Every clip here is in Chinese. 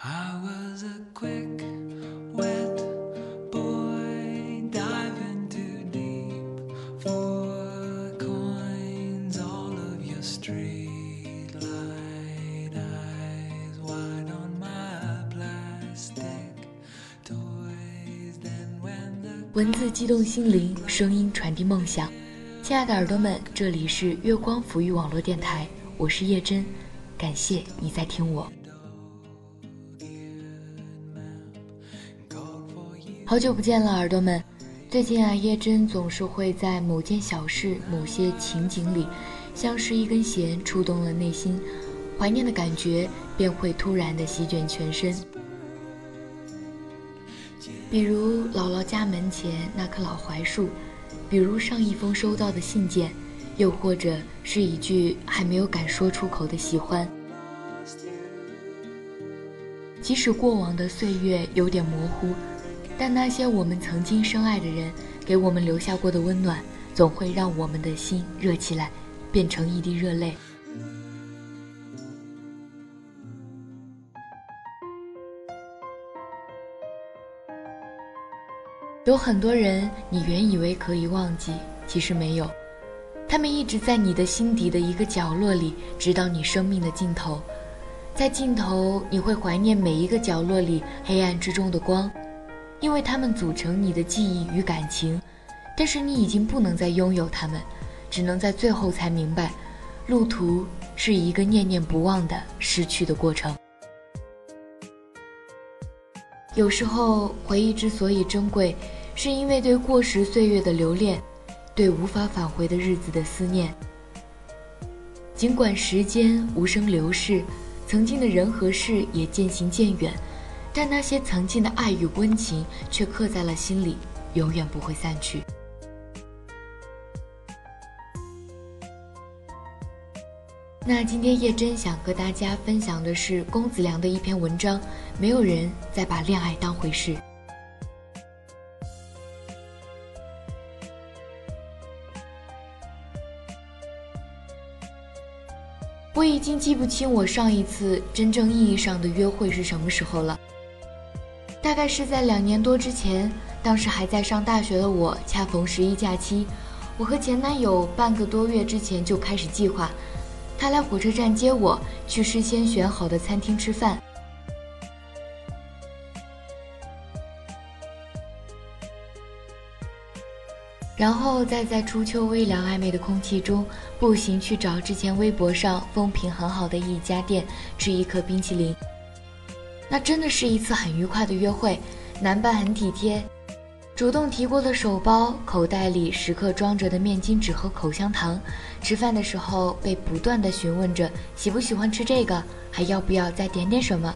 I was a quick, wet boy diving too deep for coins. All of your street light eyes wide on my plastic toys. Then when the 文字激动心灵，声音传递梦想。亲爱的耳朵们，这里是月光抚育网络电台，我是叶真，感谢你在听我。好久不见了，耳朵们。最近啊，叶真总是会在某件小事、某些情景里，像是一根弦触动了内心，怀念的感觉便会突然的席卷全身。比如姥姥家门前那棵老槐树，比如上一封收到的信件，又或者是一句还没有敢说出口的喜欢。即使过往的岁月有点模糊。但那些我们曾经深爱的人，给我们留下过的温暖，总会让我们的心热起来，变成一滴热泪。有很多人，你原以为可以忘记，其实没有，他们一直在你的心底的一个角落里，直到你生命的尽头。在尽头，你会怀念每一个角落里黑暗之中的光。因为他们组成你的记忆与感情，但是你已经不能再拥有他们，只能在最后才明白，路途是一个念念不忘的失去的过程。有时候，回忆之所以珍贵，是因为对过时岁月的留恋，对无法返回的日子的思念。尽管时间无声流逝，曾经的人和事也渐行渐远。但那些曾经的爱与温情却刻在了心里，永远不会散去。那今天叶真想和大家分享的是龚子良的一篇文章：没有人再把恋爱当回事。我已经记不清我上一次真正意义上的约会是什么时候了。大概是在两年多之前，当时还在上大学的我，恰逢十一假期，我和前男友半个多月之前就开始计划，他来火车站接我，去事先选好的餐厅吃饭，然后再在初秋微凉暧昧的空气中，步行去找之前微博上风评很好的一家店，吃一颗冰淇淋。那真的是一次很愉快的约会，男伴很体贴，主动提过的手包，口袋里时刻装着的面巾纸和口香糖。吃饭的时候被不断的询问着喜不喜欢吃这个，还要不要再点点什么。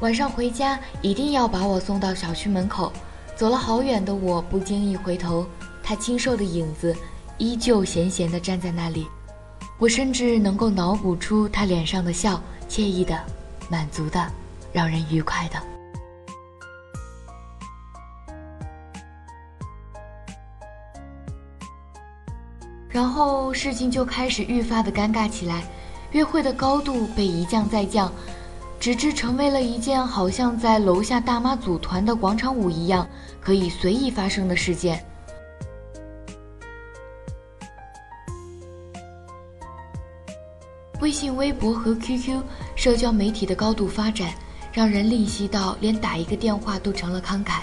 晚上回家一定要把我送到小区门口，走了好远的我不经意回头，他清瘦的影子依旧闲闲的站在那里，我甚至能够脑补出他脸上的笑。惬意的，满足的，让人愉快的。然后事情就开始愈发的尴尬起来，约会的高度被一降再降，直至成为了一件好像在楼下大妈组团的广场舞一样可以随意发生的事件。微信、微博和 QQ 社交媒体的高度发展，让人吝惜到连打一个电话都成了慷慨。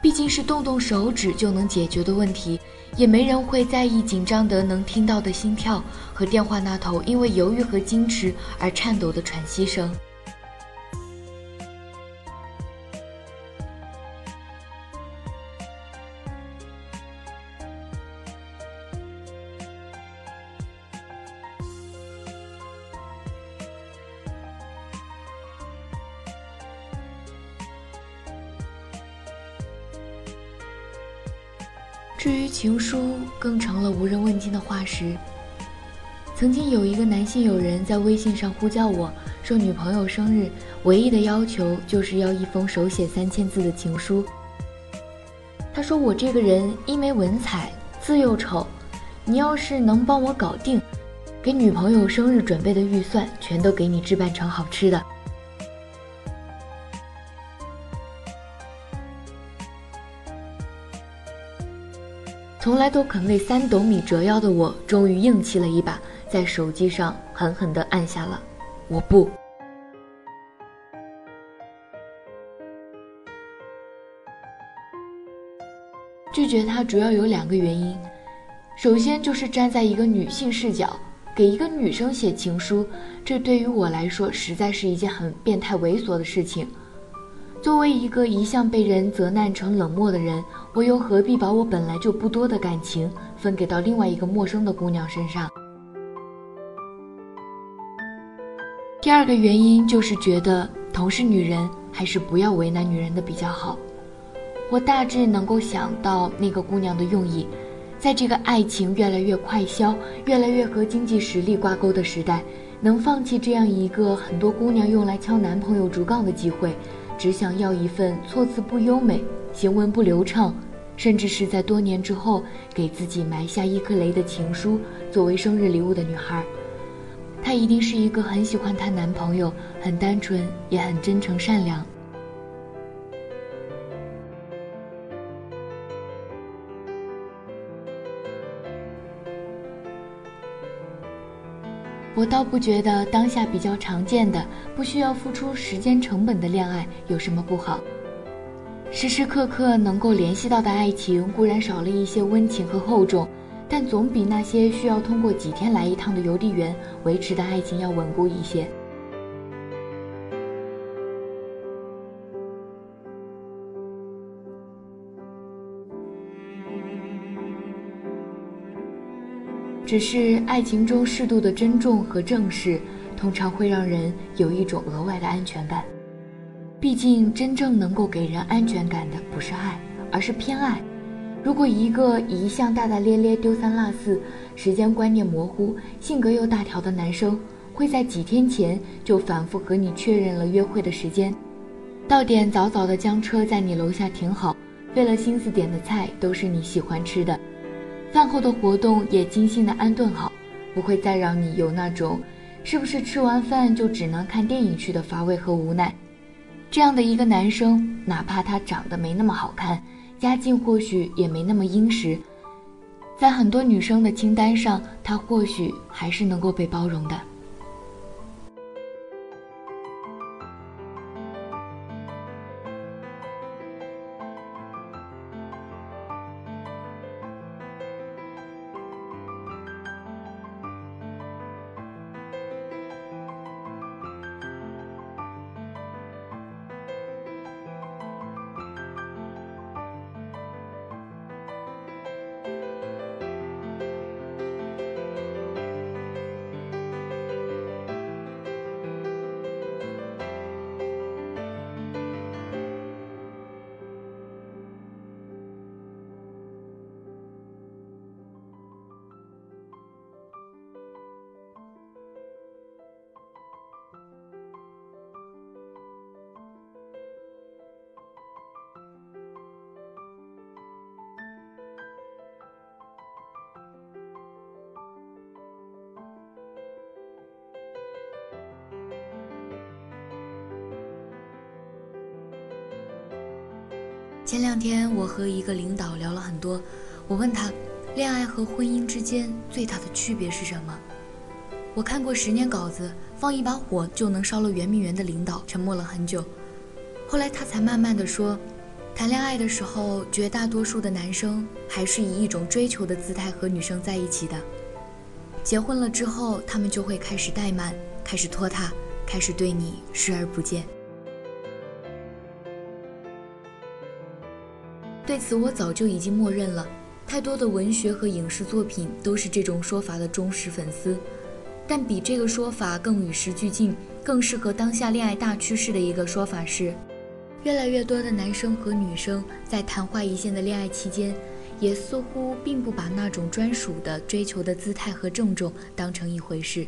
毕竟是动动手指就能解决的问题，也没人会在意紧张得能听到的心跳和电话那头因为犹豫和矜持而颤抖的喘息声。至于情书，更成了无人问津的化石。曾经有一个男性友人在微信上呼叫我说，女朋友生日唯一的要求就是要一封手写三千字的情书。他说我这个人一没文采，字又丑，你要是能帮我搞定，给女朋友生日准备的预算全都给你置办成好吃的。从来都肯为三斗米折腰的我，终于硬气了一把，在手机上狠狠地按下了“我不”。拒绝他主要有两个原因，首先就是站在一个女性视角，给一个女生写情书，这对于我来说实在是一件很变态猥琐的事情。作为一个一向被人责难成冷漠的人，我又何必把我本来就不多的感情分给到另外一个陌生的姑娘身上？第二个原因就是觉得同是女人，还是不要为难女人的比较好。我大致能够想到那个姑娘的用意，在这个爱情越来越快消、越来越和经济实力挂钩的时代，能放弃这样一个很多姑娘用来敲男朋友竹杠的机会。只想要一份措辞不优美、行文不流畅，甚至是在多年之后给自己埋下一颗雷的情书作为生日礼物的女孩，她一定是一个很喜欢她男朋友、很单纯也很真诚善良。我倒不觉得当下比较常见的、不需要付出时间成本的恋爱有什么不好。时时刻刻能够联系到的爱情固然少了一些温情和厚重，但总比那些需要通过几天来一趟的邮递员维持的爱情要稳固一些。只是爱情中适度的珍重和正视，通常会让人有一种额外的安全感。毕竟，真正能够给人安全感的不是爱，而是偏爱。如果一个一向大大咧咧、丢三落四、时间观念模糊、性格又大条的男生，会在几天前就反复和你确认了约会的时间，到点早早的将车在你楼下停好，费了心思点的菜都是你喜欢吃的。饭后的活动也精心的安顿好，不会再让你有那种是不是吃完饭就只能看电影去的乏味和无奈。这样的一个男生，哪怕他长得没那么好看，家境或许也没那么殷实，在很多女生的清单上，他或许还是能够被包容的。前两天我和一个领导聊了很多，我问他，恋爱和婚姻之间最大的区别是什么？我看过十年稿子，放一把火就能烧了圆明园的领导沉默了很久，后来他才慢慢的说，谈恋爱的时候，绝大多数的男生还是以一种追求的姿态和女生在一起的，结婚了之后，他们就会开始怠慢，开始拖沓，开始对你视而不见。对此，我早就已经默认了。太多的文学和影视作品都是这种说法的忠实粉丝。但比这个说法更与时俱进、更适合当下恋爱大趋势的一个说法是：越来越多的男生和女生在昙花一现的恋爱期间，也似乎并不把那种专属的追求的姿态和郑重当成一回事。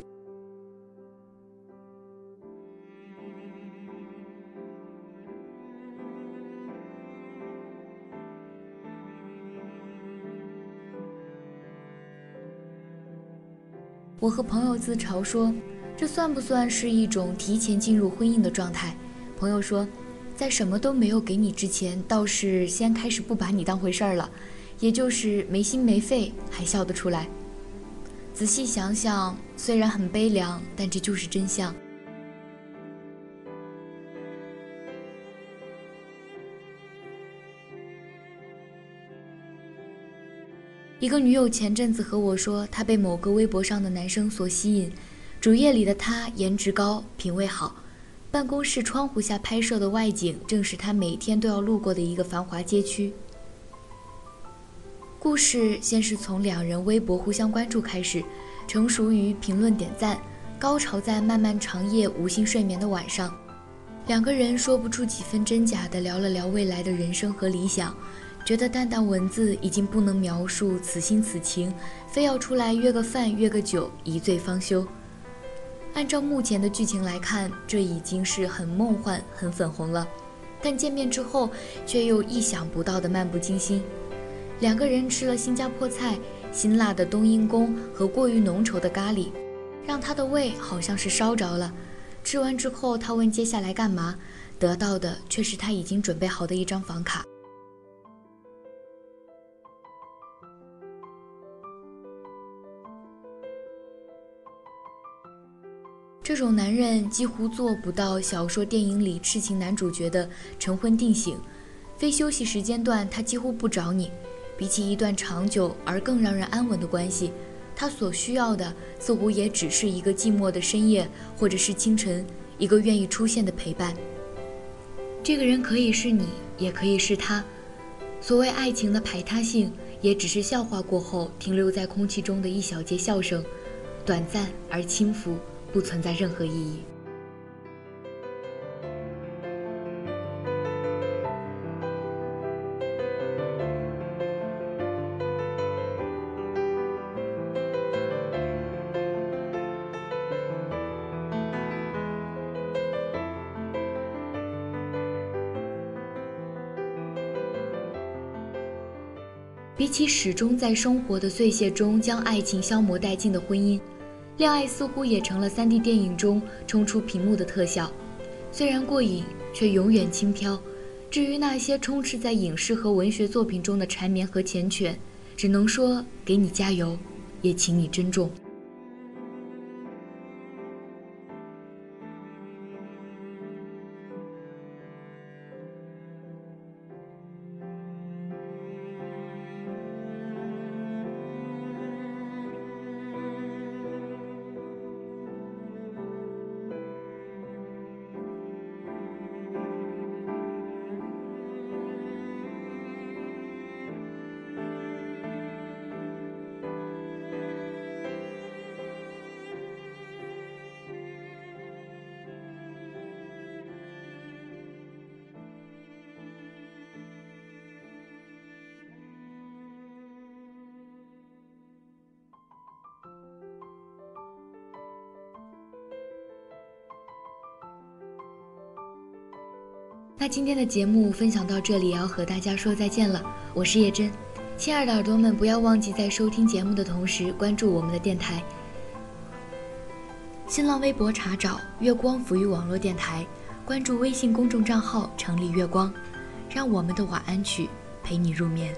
我和朋友自嘲说，这算不算是一种提前进入婚姻的状态？朋友说，在什么都没有给你之前，倒是先开始不把你当回事儿了，也就是没心没肺，还笑得出来。仔细想想，虽然很悲凉，但这就是真相。一个女友前阵子和我说，她被某个微博上的男生所吸引，主页里的他颜值高，品味好，办公室窗户下拍摄的外景正是他每天都要路过的一个繁华街区。故事先是从两人微博互相关注开始，成熟于评论点赞，高潮在漫漫长夜无心睡眠的晚上，两个人说不出几分真假的聊了聊未来的人生和理想。觉得淡淡文字已经不能描述此心此情，非要出来约个饭约个酒，一醉方休。按照目前的剧情来看，这已经是很梦幻、很粉红了。但见面之后，却又意想不到的漫不经心。两个人吃了新加坡菜、辛辣的冬阴功和过于浓稠的咖喱，让他的胃好像是烧着了。吃完之后，他问接下来干嘛，得到的却是他已经准备好的一张房卡。这种男人几乎做不到小说、电影里痴情男主角的成婚定醒，非休息时间段他几乎不找你。比起一段长久而更让人安稳的关系，他所需要的似乎也只是一个寂寞的深夜，或者是清晨，一个愿意出现的陪伴。这个人可以是你，也可以是他。所谓爱情的排他性，也只是笑话过后停留在空气中的一小节笑声，短暂而轻浮。不存在任何意义。比起始终在生活的碎屑中将爱情消磨殆尽的婚姻。恋爱似乎也成了 3D 电影中冲出屏幕的特效，虽然过瘾，却永远轻飘。至于那些充斥在影视和文学作品中的缠绵和缱绻，只能说给你加油，也请你珍重。那今天的节目分享到这里，也要和大家说再见了。我是叶真，亲爱的耳朵们，不要忘记在收听节目的同时关注我们的电台。新浪微博查找“月光抚育网络电台”，关注微信公众账号“成立月光”，让我们的晚安曲陪你入眠。